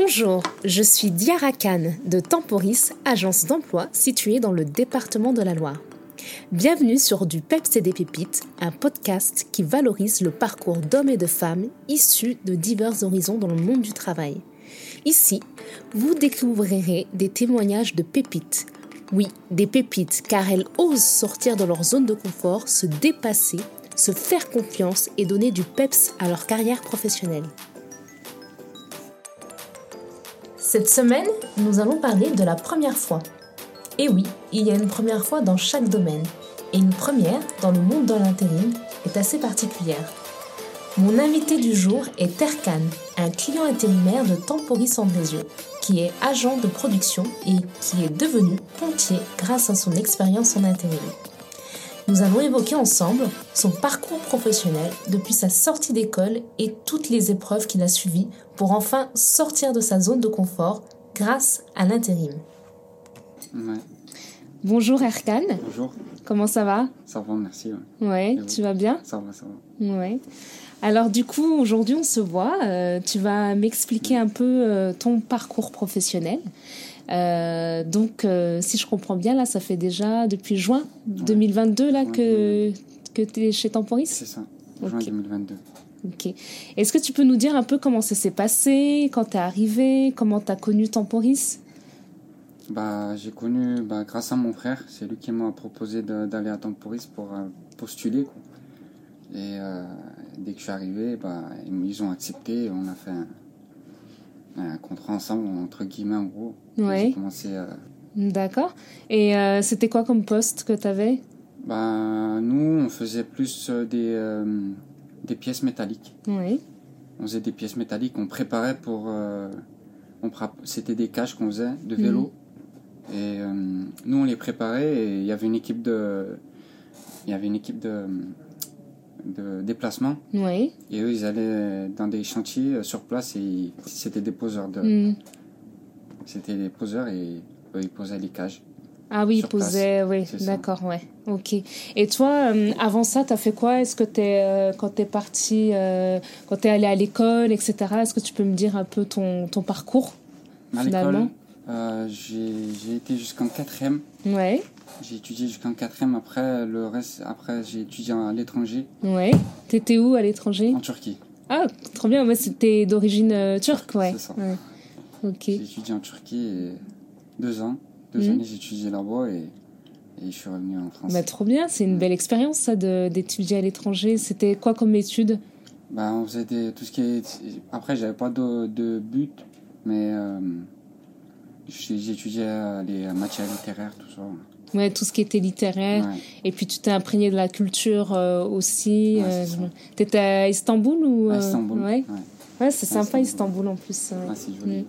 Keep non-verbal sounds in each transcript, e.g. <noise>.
Bonjour, je suis Diara Khan de Temporis, agence d'emploi située dans le département de la Loire. Bienvenue sur Du Peps et des Pépites, un podcast qui valorise le parcours d'hommes et de femmes issus de divers horizons dans le monde du travail. Ici, vous découvrirez des témoignages de pépites. Oui, des pépites, car elles osent sortir de leur zone de confort, se dépasser, se faire confiance et donner du peps à leur carrière professionnelle. Cette semaine, nous allons parler de la première fois. Et oui, il y a une première fois dans chaque domaine. Et une première dans le monde de l'intérim est assez particulière. Mon invité du jour est Terkan, un client intérimaire de Temporis Andrézieux, qui est agent de production et qui est devenu pontier grâce à son expérience en intérim. Nous allons évoquer ensemble son parcours professionnel depuis sa sortie d'école et toutes les épreuves qu'il a suivies pour enfin sortir de sa zone de confort grâce à l'intérim. Bonjour Erkan. Bonjour. Comment ça va? Ça va, merci. Ouais, tu vas bien? Ça va, ça va. Ouais. Alors du coup, aujourd'hui on se voit. Euh, tu vas m'expliquer un peu euh, ton parcours professionnel. Euh, donc, euh, si je comprends bien, là, ça fait déjà depuis juin 2022 là, que, que tu es chez Temporis C'est ça, juin 2022. Ok. Est-ce que tu peux nous dire un peu comment ça s'est passé, quand tu es arrivé, comment tu as connu Temporis? Bah, J'ai connu bah, grâce à mon frère. C'est lui qui m'a proposé d'aller à Temporis pour euh, postuler. Quoi. Et dès que je suis arrivé, bah, ils ont accepté. On a fait un, un contrat ensemble, entre guillemets, en gros. Ouais. commencé à... D'accord. Et euh, c'était quoi comme poste que tu avais bah, Nous, on faisait plus euh, des, euh, des pièces métalliques. Oui. On faisait des pièces métalliques, on préparait pour... on C'était des caches qu'on faisait de vélo. Mhm. Et nous, on les préparait et il y avait une équipe de... Il y avait une équipe de de déplacement. Oui. Et eux, ils allaient dans des chantiers euh, sur place et c'était des poseurs de. Hmm. C'était des poseurs et eux, ils posaient les cages. Ah oui, ils posaient, oui, d'accord, ouais. Ok. Et toi, euh, avant ça, tu as fait quoi? Est-ce que tu es, euh, quand tu es parti, quand tu es allé à l'école, etc., est-ce que tu peux me dire un peu ton, ton parcours à finalement? J'ai été jusqu'en quatrième. Ouais. J'ai étudié jusqu'en quatrième. Après, le reste, après, j'ai étudié à l'étranger. Ouais. T'étais où à l'étranger? En Turquie. Ah, trop bien. Moi, c'était d'origine euh, turque, ouais. C'est ça. Ok. J'ai étudié en Turquie et deux ans. Deux mhm. années, j'ai étudié là-bas et, et, je suis revenu en France. Bah, trop bien. C'est une belle expérience, ça, d'étudier à l'étranger. C'était quoi comme étude? Bah, on faisait des, tout ce qui est. Après, j'avais pas de, de but, mais euh, j'étudiais les matières littéraires, tout ça. Ouais, tout ce qui était littéraire. Et puis tu t'es imprégné de la culture euh, aussi. Euh, tu étais à Istanbul ou à Istanbul. Ouais. Ouais, c'est sympa Istanbul. en plus. Ah, c'est joli. Mm.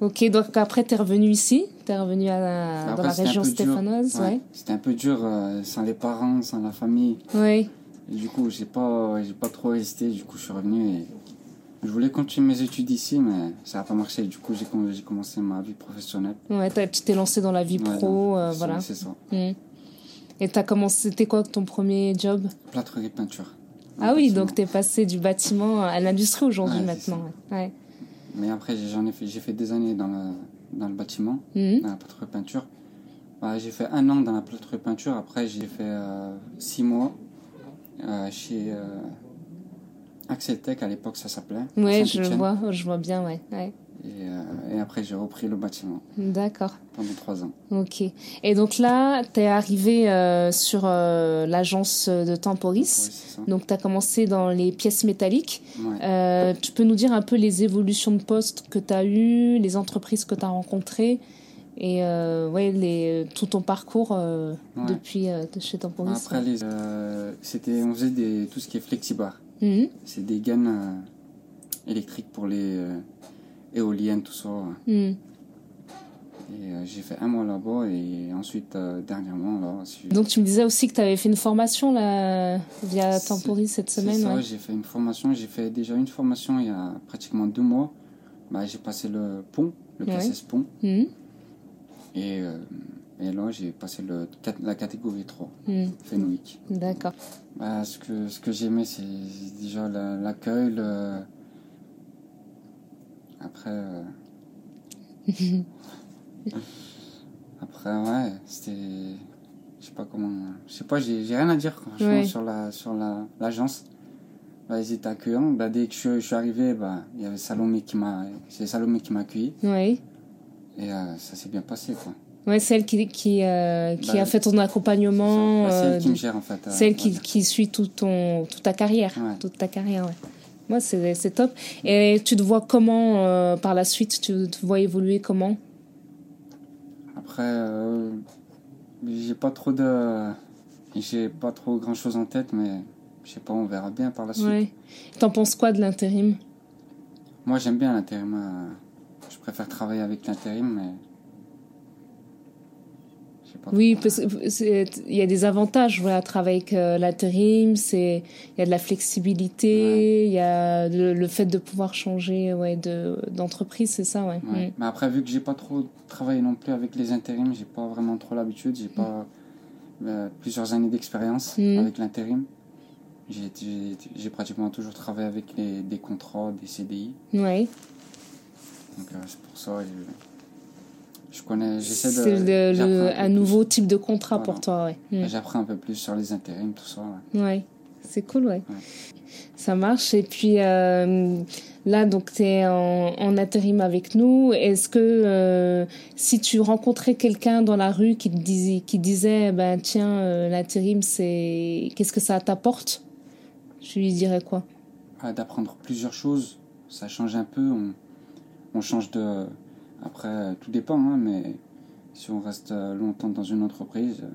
Ok, donc après tu es revenu ici, tu es revenu à dans la région stéphanoise. Ouais. C'était un peu dur euh, sans les parents, sans la famille. Oui. du coup, j'ai pas, j'ai pas trop hésité. Du coup, je suis revenu et je voulais continuer mes études ici, mais ça n'a pas marché. Du coup, j'ai commencé ma vie professionnelle. Ouais, tu t'es lancé dans la vie pro, euh, voilà. C'est ça. Mmh. Et as commencé, c'était quoi ton premier job? Plâtrerie peinture. Ah oui, donc tu es passé du bâtiment à l'industrie aujourd'hui maintenant. Ouais. Mais après, j'en ai fait, j'ai fait des années dans, la, dans le bâtiment, mmh. dans la plâtrerie peinture. Bah, j'ai fait un an dans la plâtrerie peinture. Après, j'ai fait euh, six mois euh, chez Axel Tech, à l'époque, ça s'appelait. Oui, je vois, je vois bien, ouais. ouais. Et, euh, et, après, j'ai repris le bâtiment. D'accord. Pendant trois ans. Ok. Et donc là, tu es arrivé euh, sur euh, l'agence de Temporis. Oui, ça. Donc, tu as commencé dans les pièces métalliques. Ouais. tu peux nous dire un peu les évolutions de poste que tu as eues, les entreprises que tu as rencontrées et ouais, les, tout ton parcours ouais. depuis chez Temporis. Après, les, c'était, on faisait des, tout ce qui est flexibar. Mhm. C'est des gaines euh, électriques pour les euh, éoliennes, tout ça. Mhm. Et euh, j'ai fait un mois là-bas et ensuite, dernièrement, là. Donc, tu me disais aussi que tu avais fait une formation là, via Temporis cette semaine. C'est ça, j'ai fait une formation. J'ai fait déjà une formation il y a pratiquement deux mois. Bah, j'ai passé le pont, le PSS pont. Mhm. Et et là, j'ai passé le, la catégorie 3, mmh. Fenwick. D'accord. Bah, ce que, ce que j'aimais, c'est déjà l'accueil, Après. euh, <laughs> Après, ouais, c'était. Je sais pas comment. Je sais pas, j'ai rien à dire franchement Ouais. sur la sur la l'agence. Bah, ils étaient accueillants. Bah, dès que je, je suis arrivé, bah, il y avait Salomé qui m'a. C'est Salomé qui m'a accueilli. Oui. Et euh, ça s'est bien passé, quoi. Ouais, celle qui, qui, euh, qui Bah, a fait ton accompagnement. Bah, c'est euh, elle qui me de- gère, en fait. euh, celle qui, suit tout ton, toute ta carrière. Ouais. Toute ta carrière, ouais. Moi, c'est c'est top. Et tu te vois comment euh, par la suite? Tu te vois évoluer comment? Après, euh, j'ai pas trop de. J'ai pas trop grand chose en tête, mais je sais pas, on verra bien par la suite. Ouais. T'en penses quoi de l'intérim? Moi, j'aime bien l'intérim. euh, Je préfère travailler avec l'intérim, mais. Oui, parce que c'est- il y a des avantages voilà, à travailler avec euh, l'intérim, c'est il y a de la flexibilité, il y a le, le fait de pouvoir changer ouais, de d'entreprise, c'est ça, ouais. Ouais. Mm. Mais après, vu que j'ai pas trop travaillé non plus avec les intérims, j'ai pas vraiment trop l'habitude. J'ai pas euh, plusieurs années d'expérience Mm. avec l'intérim. J'ai pratiquement toujours travaillé avec les, des contrats, des CDI. Ouais. Donc euh, c'est pour ça. Je, je connais, j'essaie de. C'est un un nouveau type de contrat Voilà. pour toi, ouais. Mm. J'apprends un peu plus sur les intérims, tout ça. ouais. Ouais, c'est cool, ouais. Ouais. Ça marche. Et puis euh, là, donc, tu es en, en intérim avec nous. Est-ce que euh, si tu rencontrais quelqu'un dans la rue qui te disait, qui disait ben, tiens, euh, l'intérim, c'est. Qu'est-ce que ça t'apporte? Tu lui dirais quoi? Ah, D'apprendre plusieurs choses, ça change un peu. On, on change de. Après, euh, tout dépend, hein, mais si on reste euh, longtemps dans une entreprise, euh,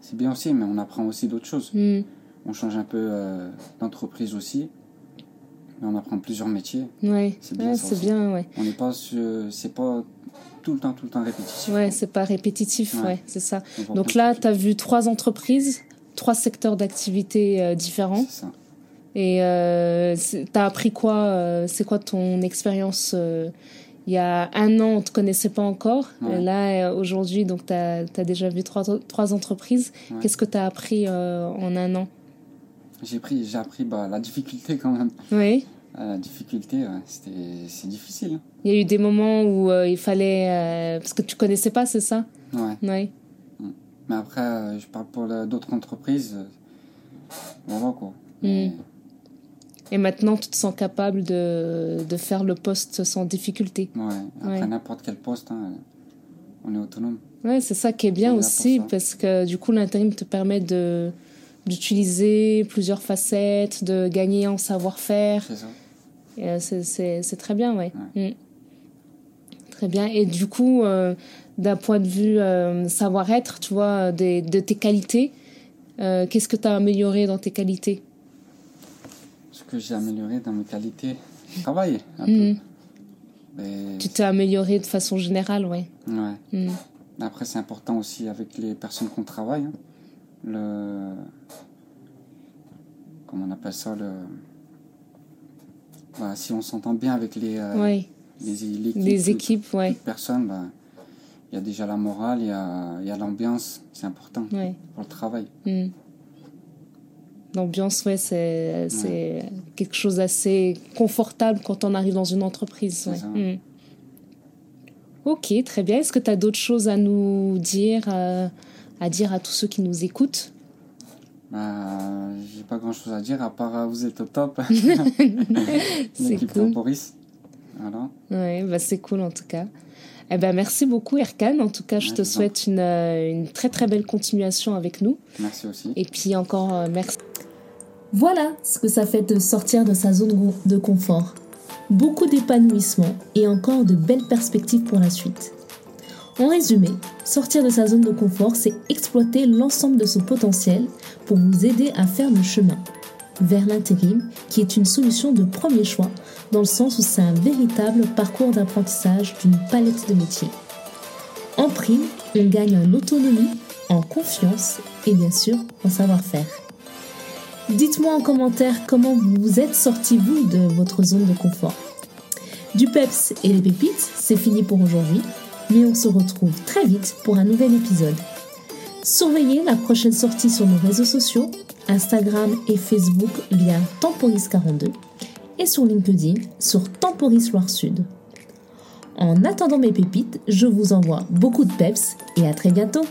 c'est bien aussi, mais on apprend aussi d'autres choses. Hmm, On change un peu euh, d'entreprise aussi, mais on apprend plusieurs métiers. Ouais, C'est bien ouais, c'est bien, ouais. On n'est pas c'est pas tout le temps, tout le temps répétitif. Ouais, c'est pas répétitif, ouais, Ouais. c'est ça. Donc là, tu as vu trois entreprises, trois secteurs d'activité euh, différents. C'est ça. Et euh, c'est- t'as appris quoi C'est quoi ton expérience Il y a un an, on te connaissait pas encore. Ouais. Et là, euh, aujourd'hui, donc t'as as déjà vu trois, trois entreprises. Ouais. Qu'est-ce que t'as appris euh, en un an? J'ai pris, j'ai appris bah, la difficulté quand même. Oui. Euh, la difficulté, ouais, c'est difficile. Il y a eu des moments où euh, il fallait parce que tu connaissais pas, c'est ça? Ouais. Oui. Mais après, je parle pour d'autres entreprises. Voilà quoi. Mais- Et maintenant, tu te sens capable de, de faire le poste sans difficulté. Ouais. Après Ouais. n'importe quel poste, hein, on est autonome. Ouais, c'est ça qui est bien est aussi, parce que du coup, l'intérim te permet de d'utiliser plusieurs facettes, de gagner en savoir-faire. C'est ça. Euh, C'est très bien, ouais. Mm. Très bien. Et du coup, euh, d'un point de vue euh, savoir-être, tu vois, des, de tes qualités, euh, qu'est-ce que tu as amélioré dans tes qualités? Ce que j'ai amélioré dans mes qualités, travailler un Mhm. peu. Mais- Tu t'es amélioré de façon générale, ouais. Ouais. Mm. Après, c'est important aussi avec les personnes qu'on travaille. hein. Le. Comment on appelle ça le... Bah, si on s'entend bien avec les, euh, Ouais. les, l'équipe, Les équipes, ouais. toute personne, bah, il y a déjà la morale, il y a, il y a l'ambiance, c'est important ouais. pour le travail. Mm. L'ambiance, ouais, c'est c'est quelque chose d'assez confortable quand on arrive dans une entreprise. Ouais. Mm. Ok, très bien. Est-ce que tu as d'autres choses à nous dire, euh, à dire à tous ceux qui nous écoutent? Bah, j'ai pas grand chose à dire à part euh, vous êtes au top. <laughs> <laughs> C'est cool. Temporis. Voilà. Ouais, bah c'est cool en tout cas. Eh ben, merci beaucoup Erkan. En tout cas, je Ouais, te souhaite une, euh, une très très belle continuation avec nous. Merci aussi. Et puis encore merci. Voilà ce que ça fait de sortir de sa zone de confort. Beaucoup d'épanouissement et encore de belles perspectives pour la suite. En résumé, sortir de sa zone de confort, c'est exploiter l'ensemble de son potentiel pour vous aider à faire le chemin vers l'intérim, qui est une solution de premier choix, dans le sens où c'est un véritable parcours d'apprentissage d'une palette de métiers. En prime, on gagne en autonomie, en confiance et bien sûr en savoir-faire. Dites-moi en commentaire comment vous êtes sorti vous de votre zone de confort. Du peps et les pépites, c'est fini pour aujourd'hui, mais on se retrouve très vite pour un nouvel épisode. Surveillez la prochaine sortie sur nos réseaux sociaux, Instagram et Facebook via Temporis42 et sur LinkedIn sur Temporis Loire Sud. En attendant mes pépites, je vous envoie beaucoup de peps et à très bientôt